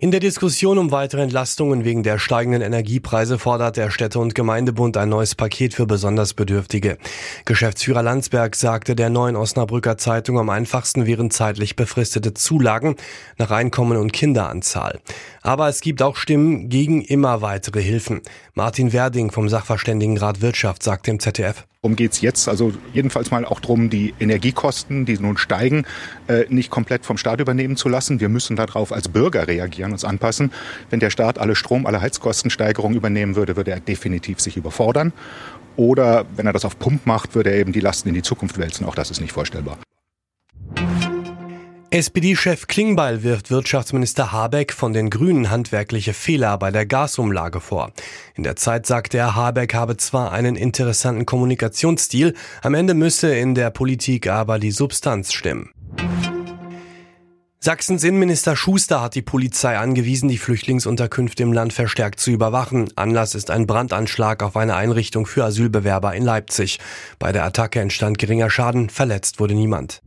In der Diskussion um weitere Entlastungen wegen der steigenden Energiepreise fordert der Städte- und Gemeindebund ein neues Paket für besonders Bedürftige. Geschäftsführer Landsberg sagte der neuen Osnabrücker Zeitung, am einfachsten wären zeitlich befristete Zulagen nach Einkommen und Kinderanzahl. Aber es gibt auch Stimmen gegen immer weitere Hilfen. Martin Werding vom Sachverständigenrat Wirtschaft sagt dem ZDF. Worum geht's jetzt? Also jedenfalls mal auch darum, die Energiekosten, die nun steigen, äh, nicht komplett vom Staat übernehmen zu lassen. Wir müssen darauf als Bürger reagieren, uns anpassen. Wenn der Staat alle Strom-, alle Heizkostensteigerungen übernehmen würde, würde er definitiv sich überfordern. Oder wenn er das auf Pump macht, würde er eben die Lasten in die Zukunft wälzen. Auch das ist nicht vorstellbar. SPD-Chef Klingbeil wirft Wirtschaftsminister Habeck von den Grünen handwerkliche Fehler bei der Gasumlage vor. In der Zeit sagte er, Habeck habe zwar einen interessanten Kommunikationsstil, am Ende müsse in der Politik aber die Substanz stimmen. Sachsens Innenminister Schuster hat die Polizei angewiesen, die Flüchtlingsunterkünfte im Land verstärkt zu überwachen. Anlass ist ein Brandanschlag auf eine Einrichtung für Asylbewerber in Leipzig. Bei der Attacke entstand geringer Schaden, verletzt wurde niemand.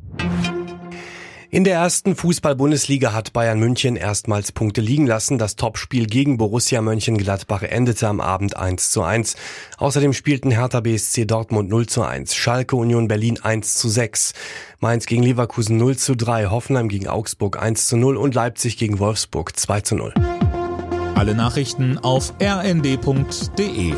In der ersten Fußball-Bundesliga hat Bayern München erstmals Punkte liegen lassen. Das Topspiel gegen Borussia Mönchengladbach endete am Abend 1 zu 1. Außerdem spielten Hertha BSC Dortmund 0 zu 1, Schalke Union Berlin 1 zu 6, Mainz gegen Leverkusen 0 zu 3, Hoffenheim gegen Augsburg 1 zu 0 und Leipzig gegen Wolfsburg 2 zu 0. Alle Nachrichten auf rnd.de